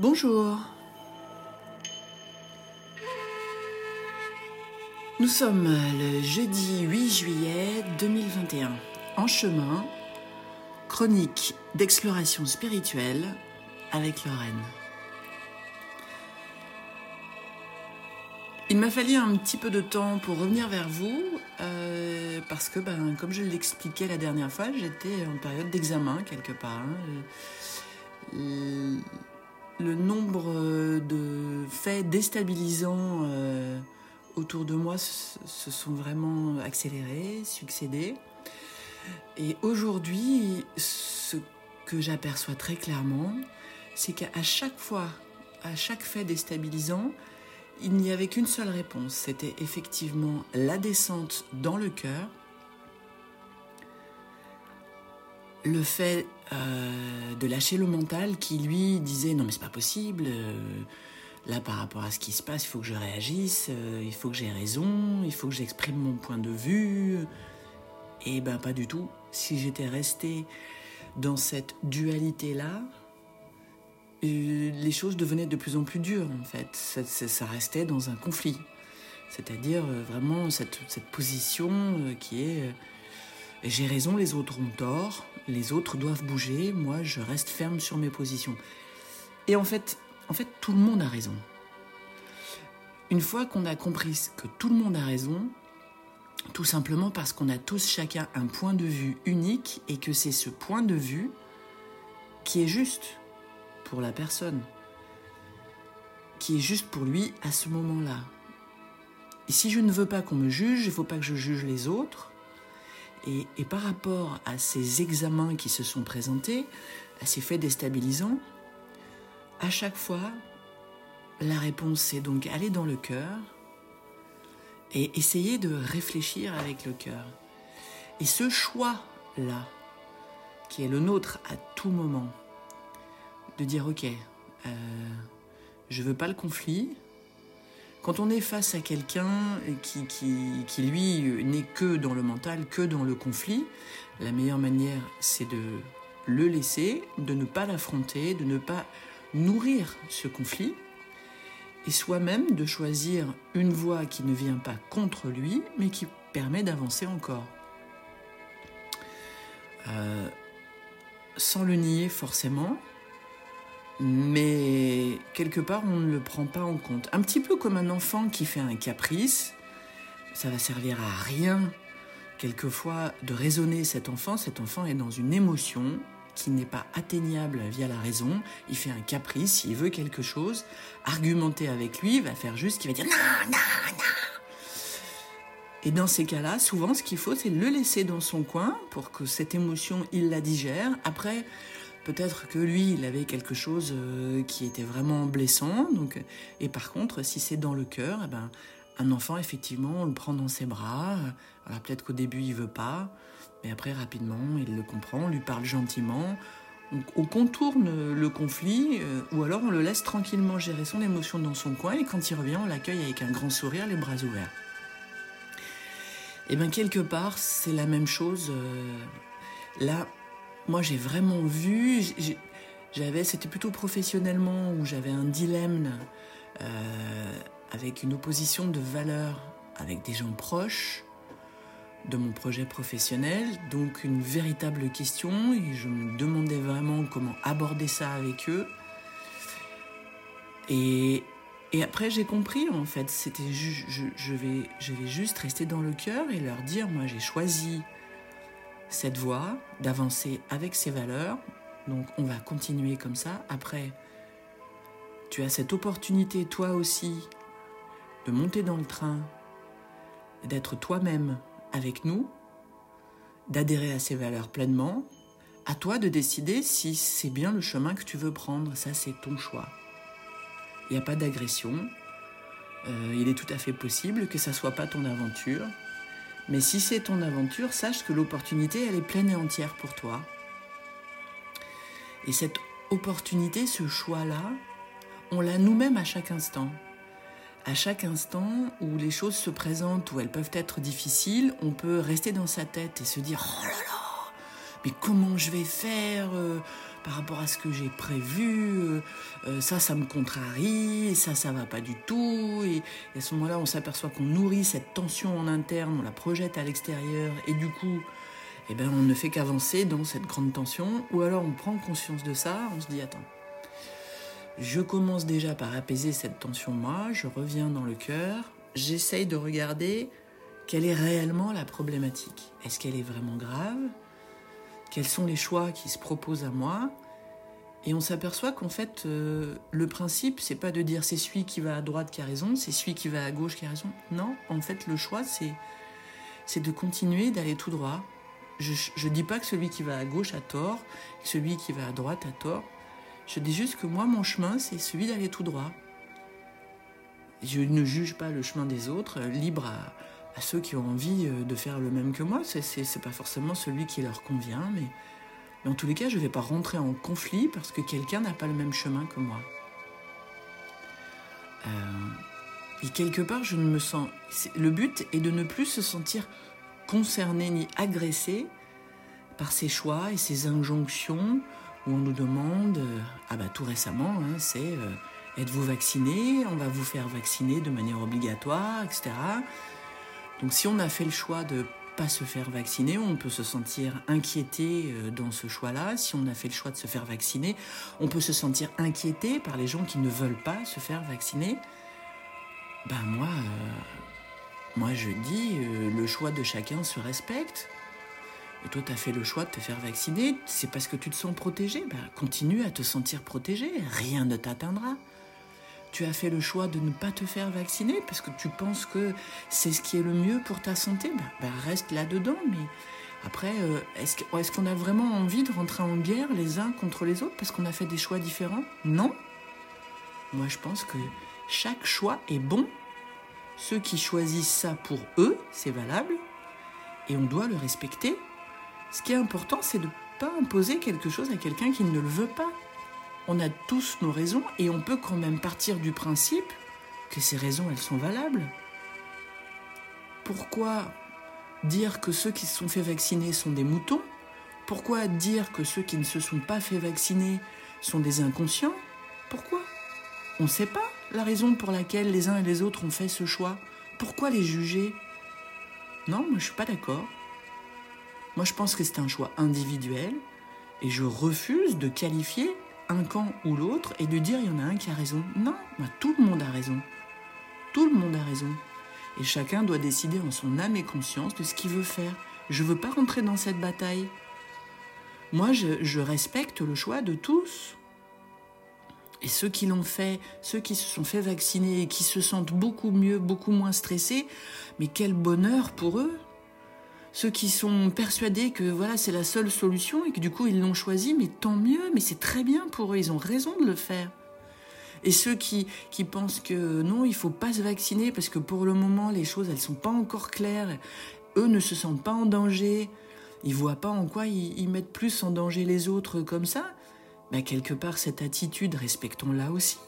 Bonjour. Nous sommes le jeudi 8 juillet 2021. En chemin, chronique d'exploration spirituelle avec Lorraine. Il m'a fallu un petit peu de temps pour revenir vers vous euh, parce que, ben, comme je l'expliquais la dernière fois, j'étais en période d'examen quelque part. Hein. Le, nombre de faits déstabilisants euh, autour de moi se, sont vraiment accélérés, succédés. Et aujourd'hui, ce que j'aperçois très clairement, c'est qu'à chaque fois, à chaque fait déstabilisant, il n'y avait qu'une seule réponse. C'était effectivement la descente dans le cœur, le fait euh, de lâcher le mental qui lui disait non mais c'est pas possible, euh, là par rapport à ce qui se passe, il faut que je réagisse, euh, il faut que j'ai raison, il faut que j'exprime mon point de vue. Et ben pas du tout. Si j'étais resté dans cette dualité-là, les choses devenaient de plus en plus dures en fait. Ça, restait dans un conflit. C'est-à-dire vraiment cette, position qui est j'ai raison, les autres ont tort, les autres doivent bouger, moi je reste ferme sur mes positions. Et en fait, tout le monde a raison. Une fois qu'on a compris que tout le monde a raison, tout simplement parce qu'on a tous chacun un point de vue unique et que c'est ce point de vue qui est juste pour la personne, qui est juste pour lui à ce moment-là. Et si je ne veux pas qu'on me juge, il ne faut pas que je juge les autres. Et, par rapport à ces examens qui se sont présentés, à ces faits déstabilisants, à chaque fois, la réponse c'est donc aller dans le cœur et essayer de réfléchir avec le cœur. Et ce choix-là, qui est le nôtre à tout moment, de dire ok, euh, je veux pas le conflit. Quand on est face à quelqu'un qui, lui n'est que dans le mental, que dans le conflit, la meilleure manière c'est de le laisser, de ne pas l'affronter, de ne pas nourrir ce conflit et soi-même de choisir une voie qui ne vient pas contre lui, mais qui permet d'avancer encore. Euh, sans le nier forcément, mais quelque part on ne le prend pas en compte. Un petit peu comme un enfant qui fait un caprice, ça va servir à rien quelquefois de raisonner cet enfant, cet enfant est dans une émotion, qui n'est pas atteignable via la raison, il fait un caprice, il veut quelque chose, argumenter avec lui, va faire juste, qu'il va dire non, non, non. Et dans ces cas-là, souvent, ce qu'il faut, c'est le laisser dans son coin pour que cette émotion, il la digère. Après, peut-être que lui, il avait quelque chose euh, qui était vraiment blessant. Donc, et par contre, si c'est dans le cœur, eh ben, un enfant, effectivement, on le prend dans ses bras. Alors peut-être qu'au début, il veut pas. Mais après, rapidement, il le comprend, on lui parle gentiment, on, contourne le conflit, euh, ou alors on le laisse tranquillement gérer son émotion dans son coin, et quand il revient, on l'accueille avec un grand sourire, les bras ouverts. Et eh bien, quelque part, c'est la même chose. Euh, là, moi, j'ai vraiment vu, j'avais, c'était plutôt professionnellement, où j'avais un dilemme euh, avec une opposition de valeurs avec des gens proches de mon projet professionnel, donc une véritable question, et je me demandais vraiment comment aborder ça avec eux. Et, et après j'ai compris en fait, c'était je, je, vais, je vais juste rester dans le cœur et leur dire, moi j'ai choisi cette voie, d'avancer avec ces valeurs, donc on va continuer comme ça. Après, tu as cette opportunité toi aussi de monter dans le train, d'être toi-même avec nous, d'adhérer à ces valeurs pleinement. À toi de décider si c'est bien le chemin que tu veux prendre. Ça, c'est ton choix. Il n'y a pas d'agression. Euh, il est tout à fait possible que ça soit pas ton aventure. Mais si c'est ton aventure, sache que l'opportunité, elle est pleine et entière pour toi. Et cette opportunité, ce choix-là, on l'a nous-mêmes à chaque instant à chaque instant où les choses se présentent, où elles peuvent être difficiles, on peut rester dans sa tête et se dire Oh là là, mais comment je vais faire euh, rapport à ce que j'ai prévu, euh, euh, ça, ça me contrarie, ça, ça va pas du tout. Et, à ce moment-là, on s'aperçoit qu'on nourrit cette tension en interne, on la projette à l'extérieur, et du coup, eh ben, on ne fait qu'avancer dans cette grande tension. Ou alors, on prend conscience de ça, on se dit, attends, je commence déjà par apaiser cette tension moi, je reviens dans le cœur, j'essaye de regarder quelle est réellement la problématique. Est-ce qu'elle est vraiment grave? Quels sont les choix qui se proposent à moi? Et on s'aperçoit qu'en fait, euh, le principe, c'est pas de dire c'est celui qui va à droite qui a raison, c'est celui qui va à gauche qui a raison. Non, en fait, le choix, c'est c'est de continuer d'aller tout droit. Je ne dis pas que celui qui va à gauche a tort, celui qui va à droite a tort. Je dis juste que moi, mon chemin, c'est celui d'aller tout droit. Je ne juge pas le chemin des autres, libre à, à ceux qui ont envie euh, de faire le même que moi. C'est, c'est, pas forcément celui qui leur convient, mais, mais en tous les cas, je ne vais pas rentrer en conflit parce que quelqu'un n'a pas le même chemin que moi. Euh, et quelque part, je ne me sens. Le but est de ne plus se sentir concerné ni agressé par ces choix et ces injonctions où on nous demande, euh, ah bah tout récemment, hein, c'est êtes-vous vacciné? On va vous faire vacciner de manière obligatoire, etc. Donc si on a fait le choix de pas se faire vacciner, on peut se sentir inquiété euh, dans ce choix-là. Si on a fait le choix de se faire vacciner, on peut se sentir inquiété par les gens qui ne veulent pas se faire vacciner. Ben moi, euh, moi je dis, euh, le choix de chacun se respecte. Et toi, tu as fait le choix de te faire vacciner, c'est parce que tu te sens protégé. Ben, continue à te sentir protégé, rien ne t'atteindra tu as fait le choix de ne pas te faire vacciner parce que tu penses que c'est ce qui est le mieux pour ta santé, bah, bah, reste là-dedans. Mais après, euh, est-ce qu'on a vraiment envie de rentrer en guerre les uns contre les autres parce qu'on a fait des choix différents? Non. Moi, je pense que chaque choix est bon. Ceux qui choisissent ça pour eux, c'est valable. Et on doit le respecter. Ce qui est important, c'est de ne pas imposer quelque chose à quelqu'un qui ne le veut pas on a tous nos raisons et on peut quand même partir du principe que ces raisons, elles sont valables. Pourquoi dire que ceux qui se sont fait vacciner sont des moutons? Pourquoi dire que ceux qui ne se sont pas fait vacciner sont des inconscients? Pourquoi? On ne sait pas la raison pour laquelle les uns et les autres ont fait ce choix. Pourquoi les juger? Non, moi je suis pas d'accord. Moi je pense que c'est un choix individuel et je refuse de qualifier un camp ou l'autre et de dire il y en a un qui a raison. Non, bah, tout le monde a raison. Tout le monde a raison. Et chacun doit décider en son âme et conscience de ce qu'il veut faire. Je ne veux pas rentrer dans cette bataille. Moi, je, je respecte le choix de tous. Et ceux qui l'ont fait, ceux qui se sont fait vacciner et qui se sentent beaucoup mieux, beaucoup moins stressés, mais quel bonheur pour eux ceux qui sont persuadés que voilà c'est la seule solution et que du coup ils l'ont choisi, mais tant mieux, mais c'est très bien pour eux, ils ont raison de le faire. Et ceux qui, qui pensent que non, il faut pas se vacciner parce que pour le moment les choses elles sont pas encore claires, eux ne se sentent pas en danger, ils voient pas en quoi ils, mettent plus en danger les autres comme ça. Ben, quelque part cette attitude respectons-la aussi.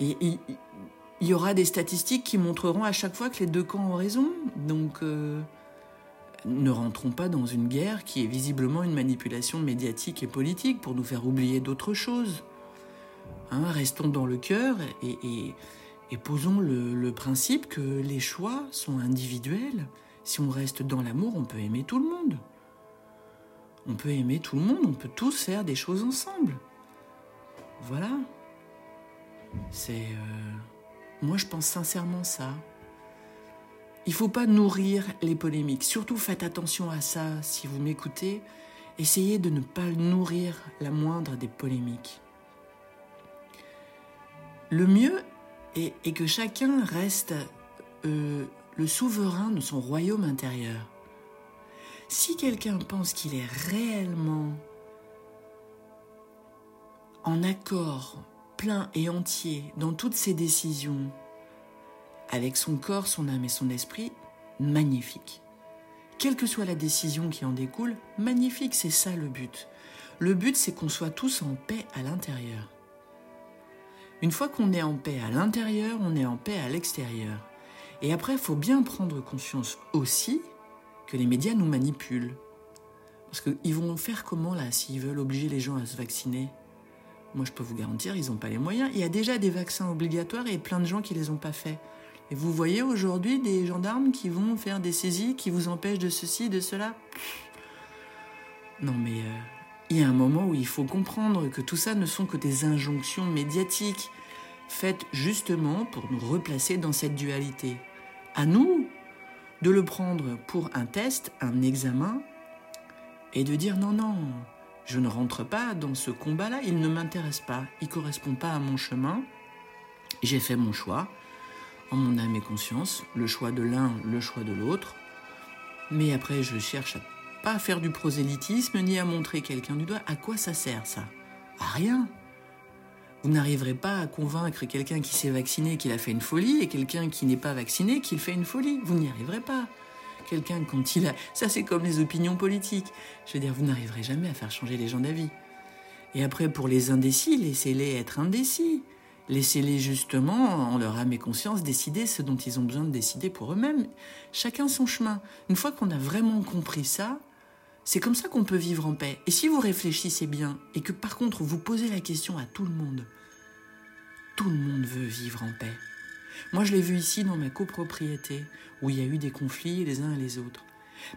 et, il y aura des statistiques qui montreront à chaque fois que les deux camps ont raison. Donc, euh, ne rentrons pas dans une guerre qui est visiblement une manipulation médiatique et politique pour nous faire oublier d'autres choses. Hein, restons dans le cœur et, posons le, principe que les choix sont individuels. Si on reste dans l'amour, on peut aimer tout le monde. On peut aimer tout le monde, on peut tous faire des choses ensemble. Voilà. C'est... Euh, moi, je pense sincèrement ça. Il faut pas nourrir les polémiques. Surtout, faites attention à ça si vous m'écoutez. Essayez de ne pas nourrir la moindre des polémiques. Le mieux est, que chacun reste euh, le souverain de son royaume intérieur. Si quelqu'un pense qu'il est réellement en accord plein et entier dans toutes ses décisions, avec son corps, son âme et son esprit, magnifique. Quelle que soit la décision qui en découle, magnifique, c'est ça le but. Le but, c'est qu'on soit tous en paix à l'intérieur. Une fois qu'on est en paix à l'intérieur, on est en paix à l'extérieur. Et après, il faut bien prendre conscience aussi que les médias nous manipulent. Parce qu'ils vont faire comment là s'ils veulent obliger les gens à se vacciner? Moi je peux vous garantir, ils n'ont pas les moyens. Il y a déjà des vaccins obligatoires et plein de gens qui ne les ont pas faits. Et vous voyez aujourd'hui des gendarmes qui vont faire des saisies, qui vous empêchent de ceci, de cela? Non mais euh, il y a un moment où il faut comprendre que tout ça ne sont que des injonctions médiatiques faites justement pour nous replacer dans cette dualité. À nous de le prendre pour un test, un examen, et de dire non, non, je ne rentre pas dans ce combat-là, il ne m'intéresse pas, il ne correspond pas à mon chemin, j'ai fait mon choix, en mon âme et conscience, le choix de l'un, le choix de l'autre. Mais après, je cherche à pas à faire du prosélytisme ni à montrer quelqu'un du doigt. À quoi ça sert ça? À rien. Vous n'arriverez pas à convaincre quelqu'un qui s'est vacciné qu'il a fait une folie et quelqu'un qui n'est pas vacciné qu'il fait une folie. Vous n'y arriverez pas. Quelqu'un quand il a... Ça c'est comme les opinions politiques. Je veux dire, vous n'arriverez jamais à faire changer les gens d'avis. Et après, pour les indécis, laissez-les être indécis. Laissez-les justement, en leur âme et conscience, décider ce dont ils ont besoin de décider pour eux-mêmes. Chacun son chemin. Une fois qu'on a vraiment compris ça, c'est comme ça qu'on peut vivre en paix. Et si vous réfléchissez bien, et que par contre vous posez la question à tout le monde, tout le monde veut vivre en paix. Moi je l'ai vu ici dans ma copropriété, où il y a eu des conflits les uns et les autres.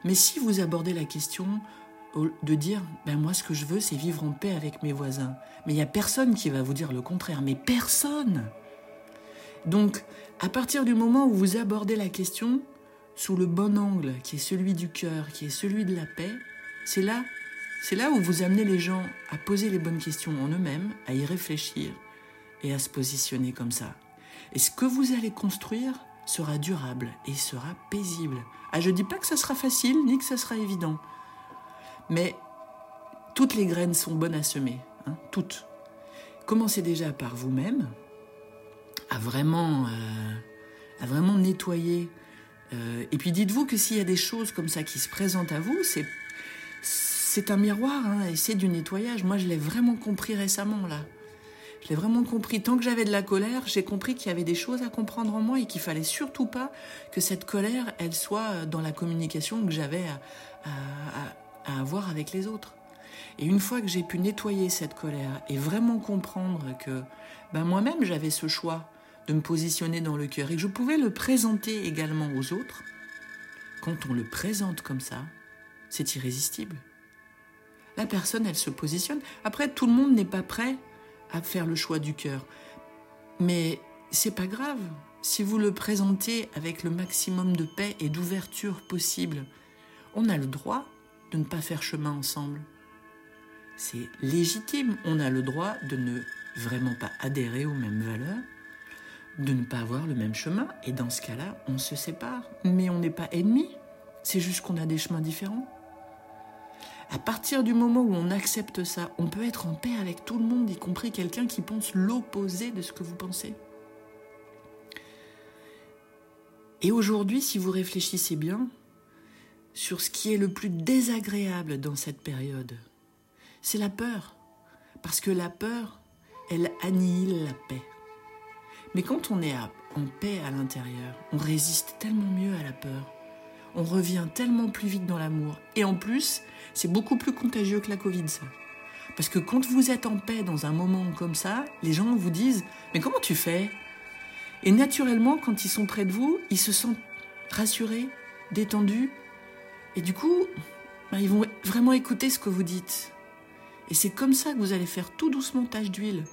Mais si vous abordez la question de dire ben moi ce que je veux c'est vivre en paix avec mes voisins. Mais il n'y a personne qui va vous dire le contraire, mais personne. Donc à partir du moment où vous abordez la question sous le bon angle qui est celui du cœur, qui est celui de la paix, c'est là c'est là où vous amenez les gens à poser les bonnes questions en eux-mêmes, à y réfléchir et à se positionner comme ça. Et ce que vous allez construire sera durable et sera paisible. Ah, je dis pas que ça sera facile ni que ça sera évident. Mais toutes les graines sont bonnes à semer, hein, toutes. Commencez déjà par vous-même, à vraiment, euh, à vraiment nettoyer. Euh, et puis dites-vous que s'il y a des choses comme ça qui se présentent à vous, c'est c'est un miroir hein, et c'est du nettoyage. Moi, je l'ai vraiment compris récemment là. Je l'ai vraiment compris. Tant que j'avais de la colère, j'ai compris qu'il y avait des choses à comprendre en moi et qu'il fallait surtout pas que cette colère, elle soit dans la communication que j'avais à, à avoir avec les autres. Et une fois que j'ai pu nettoyer cette colère et vraiment comprendre que ben moi-même j'avais ce choix de me positionner dans le cœur et que je pouvais le présenter également aux autres, quand on le présente comme ça, c'est irrésistible. La personne, elle se positionne. Après, tout le monde n'est pas prêt à faire le choix du cœur. Mais c'est pas grave. Si vous le présentez avec le maximum de paix et d'ouverture possible, on a le droit de ne pas faire chemin ensemble. C'est légitime, on a le droit de ne vraiment pas adhérer aux mêmes valeurs, de ne pas avoir le même chemin, et dans ce cas-là, on se sépare. Mais on n'est pas ennemis, c'est juste qu'on a des chemins différents. À partir du moment où on accepte ça, on peut être en paix avec tout le monde, y compris quelqu'un qui pense l'opposé de ce que vous pensez. Et aujourd'hui, si vous réfléchissez bien, sur ce qui est le plus désagréable dans cette période. C'est la peur. Parce que la peur, elle annihile la paix. Mais quand on est en paix à l'intérieur, on résiste tellement mieux à la peur. On revient tellement plus vite dans l'amour. Et en plus, c'est beaucoup plus contagieux que la Covid, ça. Parce que quand vous êtes en paix dans un moment comme ça, les gens vous disent Mais comment tu fais? Et naturellement, quand ils sont près de vous, ils se sentent rassurés, détendus, et du coup, bah, ils vont vraiment écouter ce que vous dites. Et c'est comme ça que vous allez faire tout doucement tâche d'huile.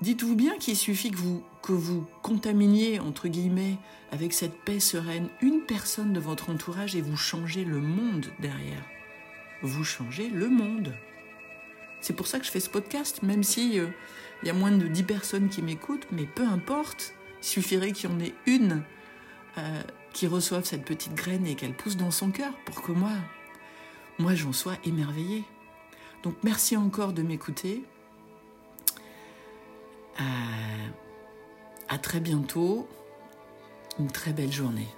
Dites-vous bien qu'il suffit que vous, que vous contaminiez, entre guillemets, avec cette paix sereine, une personne de votre entourage et vous changez le monde derrière. Vous changez le monde. C'est pour ça que je fais ce podcast, même si euh, il y a moins de 10 personnes qui m'écoutent, mais peu importe, il suffirait qu'il y en ait une euh, qui reçoivent cette petite graine et qu'elle pousse dans son cœur pour que moi, moi j'en sois émerveillée. Donc merci encore de m'écouter. Euh, à très bientôt. Une très belle journée.